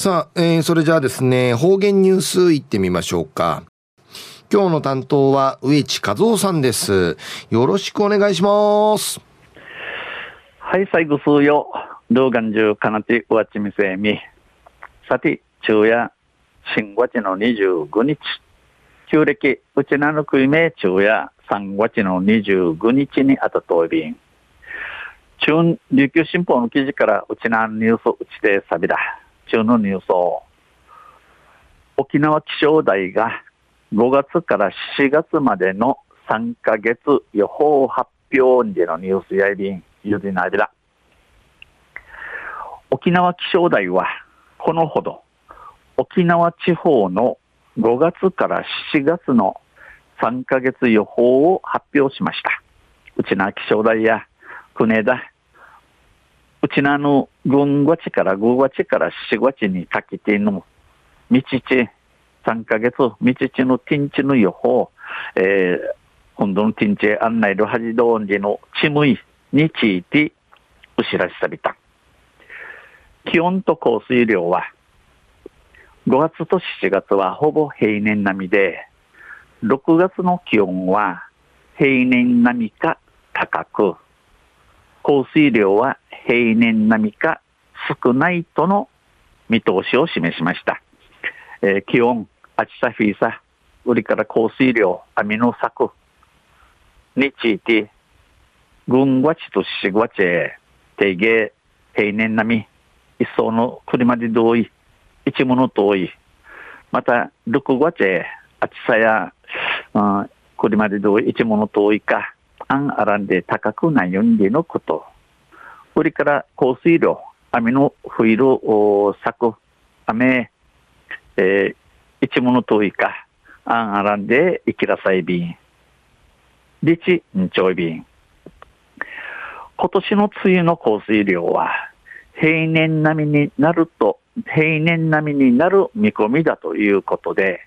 さあ、えー、それじゃあですね、方言ニュースいってみましょうか。今日の担当は植地和夫さんです。よろしくお願いします。はい、最後数よ。動画中かなてうわちみせみ。さて、昼夜、新月の25日。旧暦、うちなのくいめ昼夜、3月の25日にあたといびん。中、琉球新報の記事からうちなニュースうちでさびだ。中のニュースを、沖縄気象台が5月から7月までの3ヶ月予報発表でのニュースやいびん、ゆずなびら。沖縄気象台は、このほど、沖縄地方の5月から7月の3ヶ月予報を発表しました。うちな気象台や国枝、うちなの軍月から5月から7月にかけての道地、3ヶ月道地の天地の予報、えー、今度の天地案内の恥道時のちむいについてお知らせされた。気温と降水量は5月と7月はほぼ平年並みで、6月の気温は平年並みか高く、降水量は平年並みか少ないとの見通しを示しました。えー、気温、暑さフィーサ、売りから降水量、網の策について、軍月と四月へ、定芸、平年並み、一層の車で同意、一物遠い、また、6月へ、暑さや、うん、車で同意、一物遠いか、あんあらんで高くないよんでのこと。それから降水量、雨の降る咲く雨、えー、一物遠いか、あんあらんで生きらさいびん。リチんちょいびん。今年の梅雨の降水量は、平年並みになると、平年並みになる見込みだということで、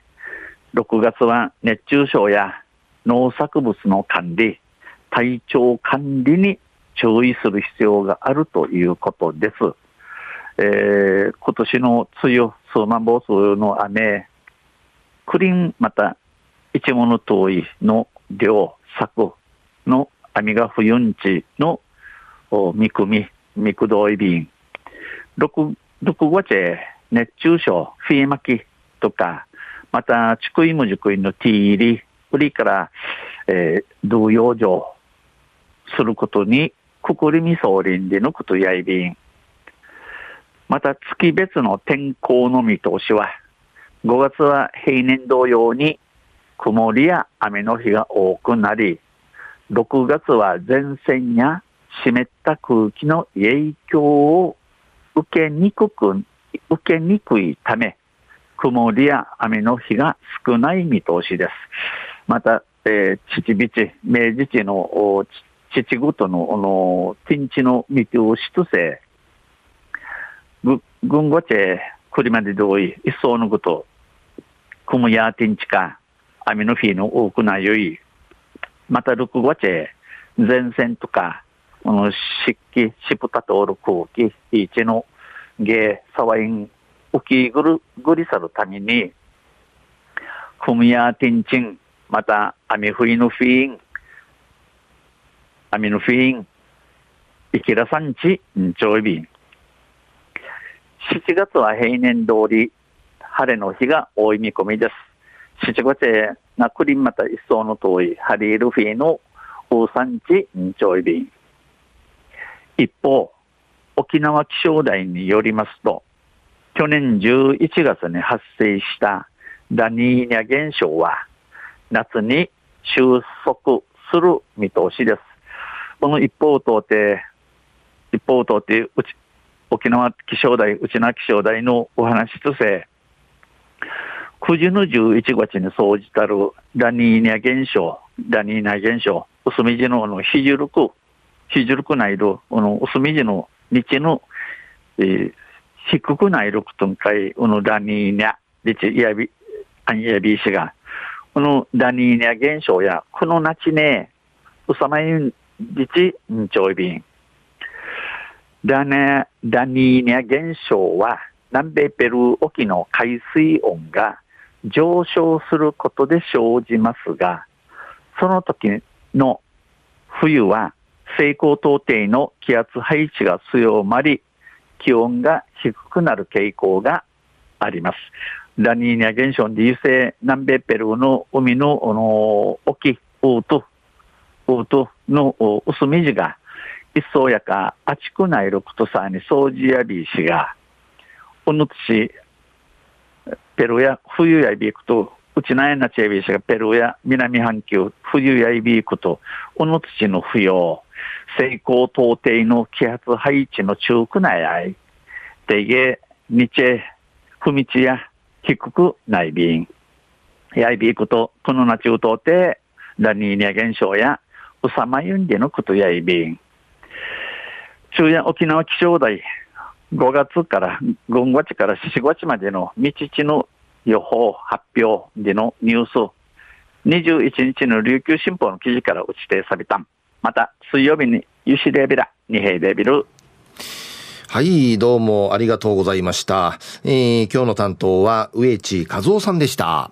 6月は熱中症や農作物の管理、体調管理に注意する必要があるということです。えー、今年の梅雨、数万房数の雨、クリンまた一物遠いの量、作の網が冬んちの見込み、見くどい便、6, 6月熱中症、フィーマキとか、また、ちくいむじくいのティーリ、売りから、えー、同様上することにくくりみそうりんでのことやいびん。また月別の天候の見通しは、5月は平年同様に曇りや雨の日が多くなり、6月は前線や湿った空気の影響を受けにくく、受けにくいため、曇りや雨の日が少ない見通しです。また、えー、父日、明治地の父ごとの、あの、天地の見通しとせ、軍ごちくりまで同意、一層のこと、くむや天地か、雨の日の多くなよい、また六ごち前線とか、あの、湿気、しぶたとおる空気、一の芸、サワイン、浮きぐる、ぐりさるために、くむや天地また雨降りのフィーン、アミノフィーン、イキラ産地、んちょいびん。7月は平年通り、晴れの日が多い見込みです。7月へなくりまた一層の遠いハリールフィーの大産地、んちょいびん。一方、沖縄気象台によりますと、去年11月に発生したラニーニャ現象は、夏に収束する見通しです。この一方を通って、一方を通って、うち、沖縄気象台、内縄気象台のお話とせ、9時の11月に生じたるラニーニャ現象、ラニーニャ現象、薄みじののひじるく、ひじるくないる、この薄みじの日の、えー、低くないるくとんかい、このラニーニャ、でち、いやび、あんやびしが、このラニーニャ現象や、この夏ね、うさまい日日曜日。ダネ、ダニーニャ現象は南米ペルー沖の海水温が上昇することで生じますが、その時の冬は西高東低の気圧配置が強まり、気温が低くなる傾向があります。ラニーニャ現象で優勢南米ペルーの海のあの沖、ウート、ウートの薄水が一層やかあちくないることさに掃除やびいしが、おぬつし、ペルーや冬やびいくと、うちなえなちやびいしがペルーや南半球、冬やびいくと、おぬつしの不要、西高東低の気圧配置の中区内あい、てげ、日、ふみちや低くないびん。やいびいくと、このな中東て、ラニーニャ現象や、うさまゆんでのことやいびん。中夜沖縄気象台、5月から5月から4月までの道地の予報発表でのニュース、21日の琉球新報の記事から打ち定された。また、水曜日にユシレビラ、二平デビル。はい、どうもありがとうございました。えー、今日の担当は植地和夫さんでした。